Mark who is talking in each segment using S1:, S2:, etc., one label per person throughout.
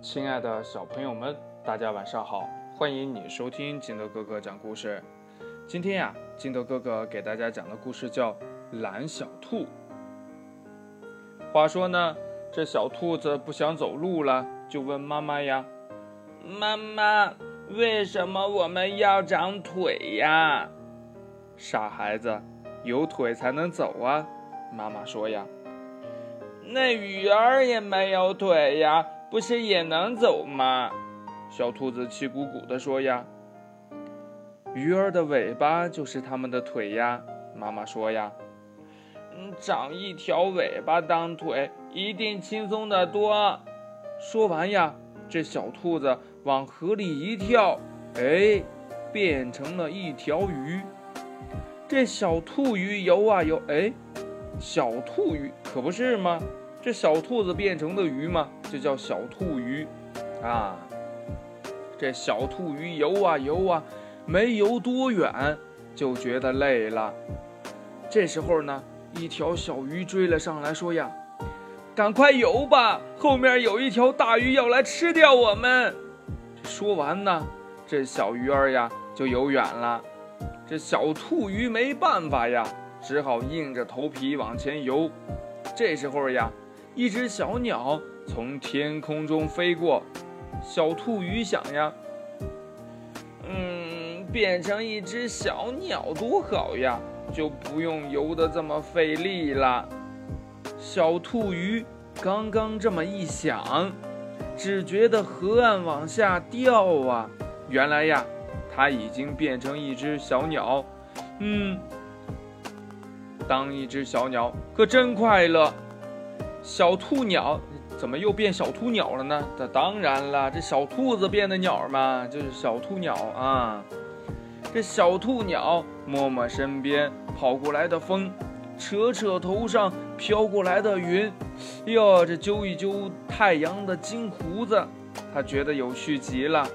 S1: 亲爱的小朋友们，大家晚上好！欢迎你收听金德哥哥讲故事。今天呀，金德哥哥给大家讲的故事叫《懒小兔》。话说呢，这小兔子不想走路了，就问妈妈呀：“
S2: 妈妈，为什么我们要长腿呀？”
S1: 傻孩子，有腿才能走啊！妈妈说呀：“
S2: 那鱼儿也没有腿呀。”不是也能走吗？
S1: 小兔子气鼓鼓地说：“呀，鱼儿的尾巴就是它们的腿呀。”妈妈说：“呀，
S2: 嗯，长一条尾巴当腿，一定轻松得多。”
S1: 说完呀，这小兔子往河里一跳，哎，变成了一条鱼。这小兔鱼游啊游，哎，小兔鱼可不是吗？这小兔子变成的鱼嘛，就叫小兔鱼，啊，这小兔鱼游啊游啊，没游多远就觉得累了。这时候呢，一条小鱼追了上来，说呀：“
S2: 赶快游吧，后面有一条大鱼要来吃掉我们。”
S1: 说完呢，这小鱼儿呀就游远了。这小兔鱼没办法呀，只好硬着头皮往前游。这时候呀。一只小鸟从天空中飞过，小兔鱼想呀，
S2: 嗯，变成一只小鸟多好呀，就不用游得这么费力了。
S1: 小兔鱼刚刚这么一想，只觉得河岸往下掉啊！原来呀，它已经变成一只小鸟。嗯，当一只小鸟可真快乐。小兔鸟怎么又变小兔鸟了呢？这当然了，这小兔子变的鸟嘛，就是小兔鸟啊。这小兔鸟摸摸身边跑过来的风，扯扯头上飘过来的云，哟，这揪一揪太阳的金胡子，它觉得有趣极了。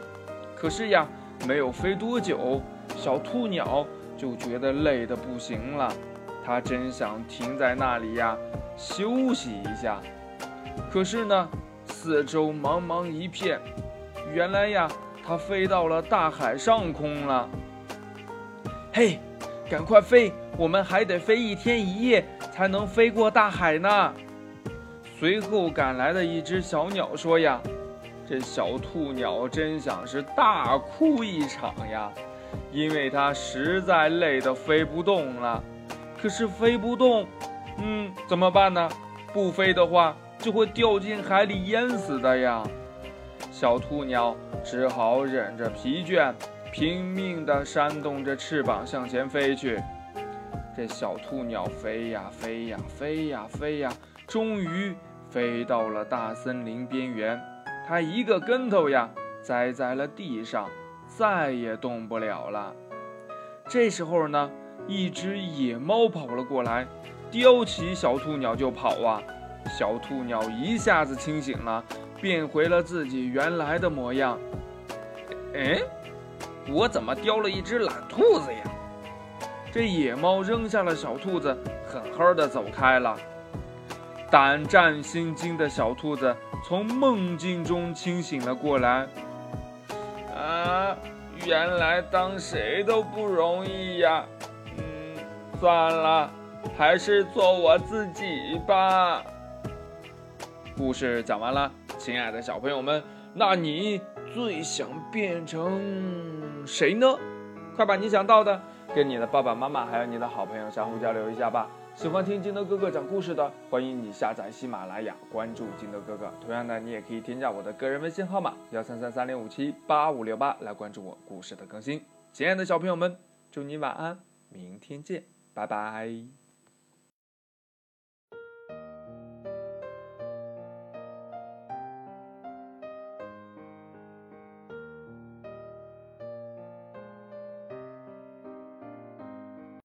S1: 可是呀，没有飞多久，小兔鸟就觉得累得不行了。它真想停在那里呀。休息一下，可是呢，四周茫茫一片。原来呀，它飞到了大海上空了。嘿，赶快飞！我们还得飞一天一夜才能飞过大海呢。随后赶来的一只小鸟说：“呀，这小兔鸟真想是大哭一场呀，因为它实在累得飞不动了。可是飞不动。”嗯，怎么办呢？不飞的话，就会掉进海里淹死的呀。小兔鸟只好忍着疲倦，拼命地扇动着翅膀向前飞去。这小兔鸟飞呀飞呀飞呀飞呀，终于飞到了大森林边缘。它一个跟头呀，栽在了地上，再也动不了了。这时候呢，一只野猫跑了过来。叼起小兔鸟就跑啊！小兔鸟一下子清醒了，变回了自己原来的模样。哎，我怎么叼了一只懒兔子呀？这野猫扔下了小兔子，狠狠地走开了。胆战心惊的小兔子从梦境中清醒了过来。
S2: 啊，原来当谁都不容易呀！算了。还是做我自己吧。
S1: 故事讲完了，亲爱的小朋友们，那你最想变成谁呢？快把你想到的跟你的爸爸妈妈还有你的好朋友相互交流一下吧。喜欢听金德哥哥讲故事的，欢迎你下载喜马拉雅，关注金德哥哥。同样的，你也可以添加我的个人微信号码幺三三三零五七八五六八来关注我故事的更新。亲爱的小朋友们，祝你晚安，明天见，拜拜。